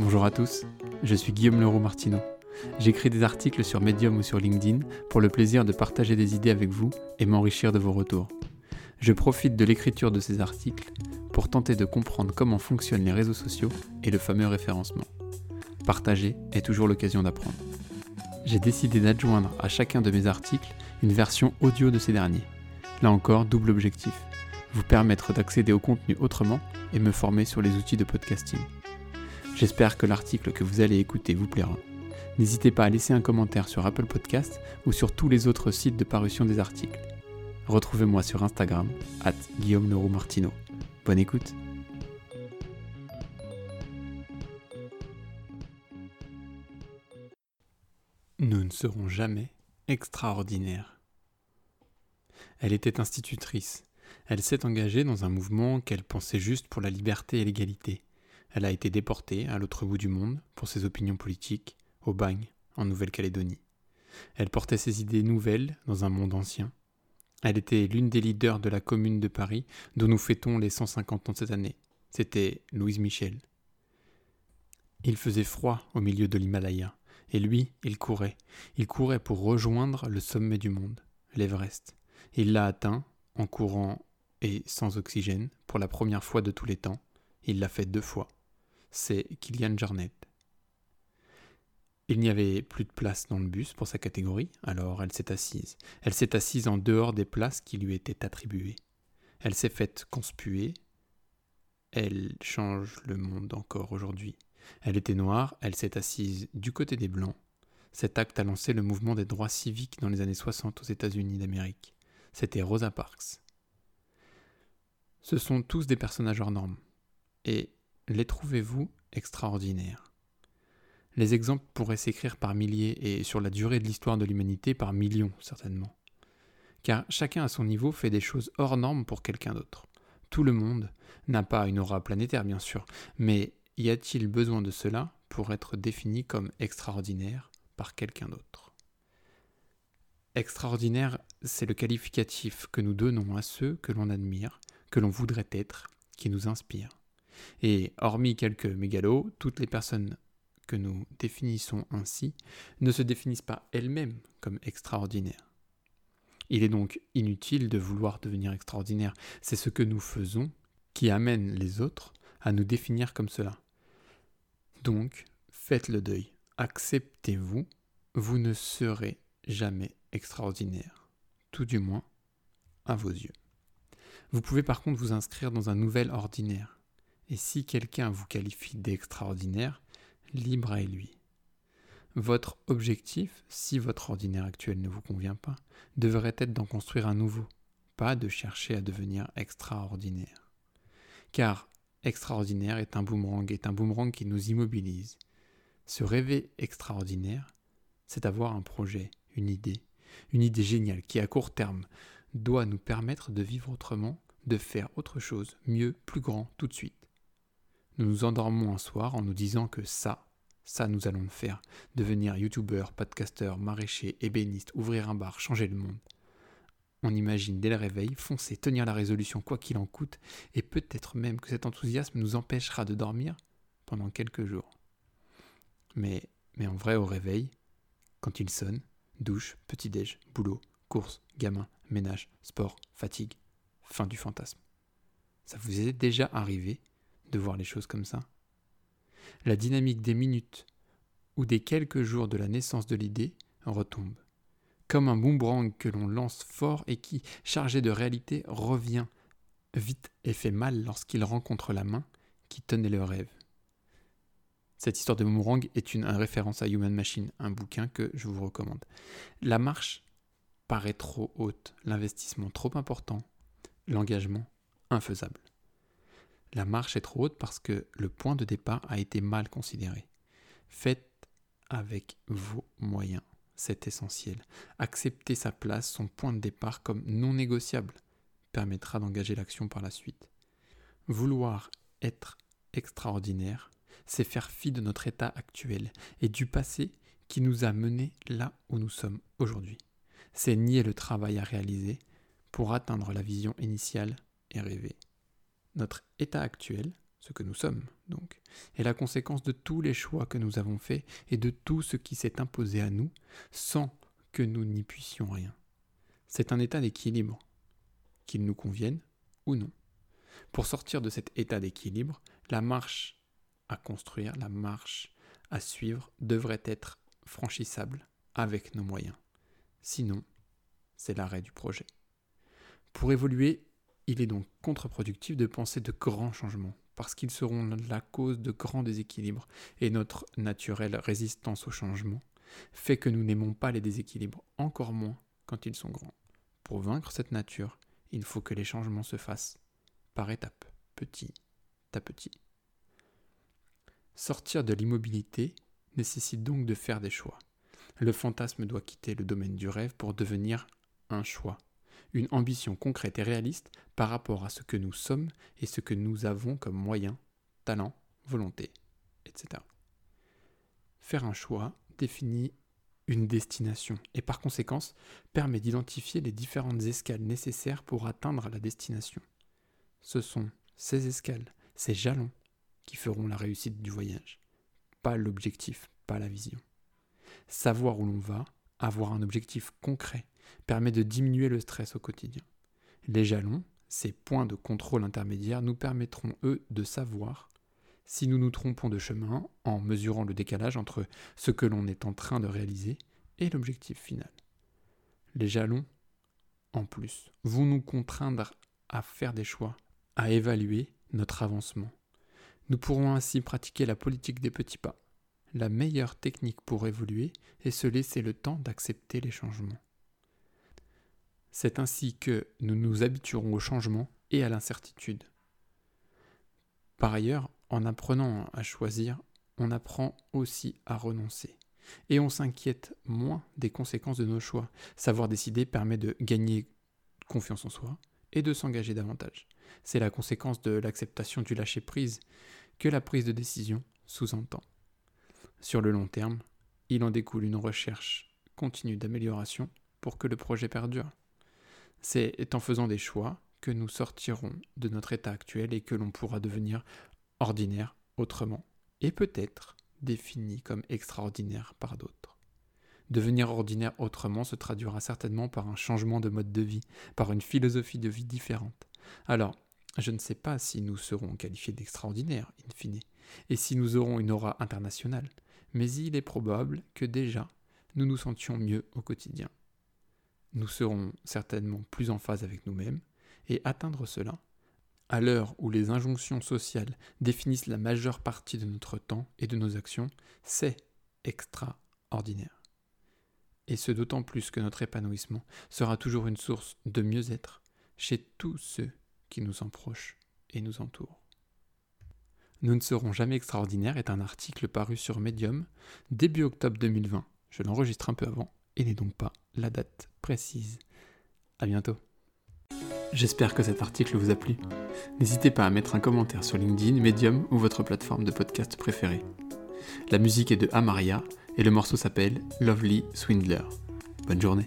Bonjour à tous, je suis Guillaume Leroux Martineau. J'écris des articles sur Medium ou sur LinkedIn pour le plaisir de partager des idées avec vous et m'enrichir de vos retours. Je profite de l'écriture de ces articles pour tenter de comprendre comment fonctionnent les réseaux sociaux et le fameux référencement. Partager est toujours l'occasion d'apprendre. J'ai décidé d'adjoindre à chacun de mes articles une version audio de ces derniers. Là encore, double objectif vous permettre d'accéder au contenu autrement et me former sur les outils de podcasting. J'espère que l'article que vous allez écouter vous plaira. N'hésitez pas à laisser un commentaire sur Apple Podcast ou sur tous les autres sites de parution des articles. Retrouvez-moi sur Instagram, at Guillaume Leroux Martino. Bonne écoute Nous ne serons jamais extraordinaires. Elle était institutrice. Elle s'est engagée dans un mouvement qu'elle pensait juste pour la liberté et l'égalité. Elle a été déportée à l'autre bout du monde pour ses opinions politiques, au bagne, en Nouvelle-Calédonie. Elle portait ses idées nouvelles dans un monde ancien. Elle était l'une des leaders de la Commune de Paris, dont nous fêtons les 150 ans cette année. C'était Louise Michel. Il faisait froid au milieu de l'Himalaya, et lui, il courait. Il courait pour rejoindre le sommet du monde, l'Everest. Il l'a atteint en courant et sans oxygène pour la première fois de tous les temps. Il l'a fait deux fois. C'est Kylian Jarnet. Il n'y avait plus de place dans le bus pour sa catégorie, alors elle s'est assise. Elle s'est assise en dehors des places qui lui étaient attribuées. Elle s'est faite conspuer. Elle change le monde encore aujourd'hui. Elle était noire, elle s'est assise du côté des Blancs. Cet acte a lancé le mouvement des droits civiques dans les années 60 aux États-Unis d'Amérique. C'était Rosa Parks. Ce sont tous des personnages hors normes. Et les trouvez-vous extraordinaires? Les exemples pourraient s'écrire par milliers et sur la durée de l'histoire de l'humanité par millions certainement. Car chacun à son niveau fait des choses hors normes pour quelqu'un d'autre. Tout le monde n'a pas une aura planétaire bien sûr, mais y a-t-il besoin de cela pour être défini comme extraordinaire par quelqu'un d'autre? Extraordinaire, c'est le qualificatif que nous donnons à ceux que l'on admire, que l'on voudrait être, qui nous inspirent. Et hormis quelques mégalos, toutes les personnes que nous définissons ainsi ne se définissent pas elles-mêmes comme extraordinaires. Il est donc inutile de vouloir devenir extraordinaire, c'est ce que nous faisons qui amène les autres à nous définir comme cela. Donc, faites le deuil, acceptez-vous, vous ne serez jamais extraordinaire, tout du moins à vos yeux. Vous pouvez par contre vous inscrire dans un nouvel ordinaire, et si quelqu'un vous qualifie d'extraordinaire, libre à lui. Votre objectif, si votre ordinaire actuel ne vous convient pas, devrait être d'en construire un nouveau, pas de chercher à devenir extraordinaire. Car extraordinaire est un boomerang, est un boomerang qui nous immobilise. Se rêver extraordinaire, c'est avoir un projet, une idée, une idée géniale qui à court terme doit nous permettre de vivre autrement, de faire autre chose, mieux, plus grand, tout de suite. Nous nous endormons un soir en nous disant que ça, ça nous allons le faire. Devenir youtubeur, podcasteur, maraîcher, ébéniste, ouvrir un bar, changer le monde. On imagine dès le réveil foncer, tenir la résolution quoi qu'il en coûte, et peut-être même que cet enthousiasme nous empêchera de dormir pendant quelques jours. Mais, en vrai, au réveil, quand il sonne, douche, petit-déj, boulot, course, gamin, ménage, sport, fatigue, fin du fantasme. Ça vous est déjà arrivé de voir les choses comme ça La dynamique des minutes ou des quelques jours de la naissance de l'idée retombe. Comme un boomerang que l'on lance fort et qui, chargé de réalité, revient vite et fait mal lorsqu'il rencontre la main qui tenait le rêve. Cette histoire de boomerang est une, référence à Human Machine, un bouquin que je vous recommande. La marche paraît trop haute, l'investissement trop important, l'engagement infaisable. La marche est trop haute parce que le point de départ a été mal considéré. Faites avec vos moyens, c'est essentiel. Accepter sa place, son point de départ comme non négociable permettra d'engager l'action par la suite. Vouloir être extraordinaire, c'est faire fi de notre état actuel et du passé qui nous a menés là où nous sommes aujourd'hui. C'est nier le travail à réaliser pour atteindre la vision initiale et rêver. Notre état actuel, ce que nous sommes donc, est la conséquence de tous les choix que nous avons faits et de tout ce qui s'est imposé à nous sans que nous n'y puissions rien. C'est un état d'équilibre, qu'il nous convienne ou non. Pour sortir de cet état d'équilibre, la marche à construire, la marche à suivre devrait être franchissable avec nos moyens. Sinon, c'est l'arrêt du projet. Pour évoluer, il est donc contre-productif de penser de grands changements, parce qu'ils seront la cause de grands déséquilibres, et notre naturelle résistance au changement fait que nous n'aimons pas les déséquilibres, encore moins quand ils sont grands. Pour vaincre cette nature, il faut que les changements se fassent par étapes, petit à petit. Sortir de l'immobilité nécessite donc de faire des choix. Le fantasme doit quitter le domaine du rêve pour devenir un choix, une ambition concrète et réaliste par rapport à ce que nous sommes et ce que nous avons comme moyens, talent, volonté, etc. Faire un choix définit une destination et par conséquence permet d'identifier les différentes escales nécessaires pour atteindre la destination. Ce sont ces escales, ces jalons qui feront la réussite du voyage, pas l'objectif, pas la vision. Savoir où l'on va, avoir un objectif concret, permet de diminuer le stress au quotidien. Les jalons, ces points de contrôle intermédiaires, nous permettront, eux, de savoir si nous nous trompons de chemin en mesurant le décalage entre ce que l'on est en train de réaliser et l'objectif final. Les jalons, en plus, vont nous contraindre à faire des choix, à évaluer notre avancement. Nous pourrons ainsi pratiquer la politique des petits pas. La meilleure technique pour évoluer est se laisser le temps d'accepter les changements. C'est ainsi que nous nous habituerons au changement et à l'incertitude. Par ailleurs, en apprenant à choisir, on apprend aussi à renoncer. Et on s'inquiète moins des conséquences de nos choix. Savoir décider permet de gagner confiance en soi et de s'engager davantage. C'est la conséquence de l'acceptation du lâcher-prise que la prise de décision sous-entend. Sur le long terme, il en découle une recherche continue d'amélioration pour que le projet perdure. C'est en faisant des choix que nous sortirons de notre état actuel et que l'on pourra devenir ordinaire autrement, et peut-être défini comme extraordinaire par d'autres. Devenir ordinaire autrement se traduira certainement par un changement de mode de vie, par une philosophie de vie différente. Alors, je ne sais pas si nous serons qualifiés d'extraordinaires, in fine, et si nous aurons une aura internationale, mais il est probable que déjà nous nous sentions mieux au quotidien. Nous serons certainement plus en phase avec nous-mêmes, et atteindre cela à l'heure où les injonctions sociales définissent la majeure partie de notre temps et de nos actions, c'est extraordinaire. Et ce d'autant plus que notre épanouissement sera toujours une source de mieux-être chez tous ceux qui nous en proches et nous entourent. Nous ne serons jamais extraordinaires est un article paru sur Medium début octobre 2020. Je l'enregistre un peu avant et n'ai donc pas la date précise. À bientôt. J'espère que cet article vous a plu. N'hésitez pas à mettre un commentaire sur LinkedIn, Medium ou votre plateforme de podcast préférée. La musique est de Amaria et le morceau s'appelle Lovely Swindler. Bonne journée.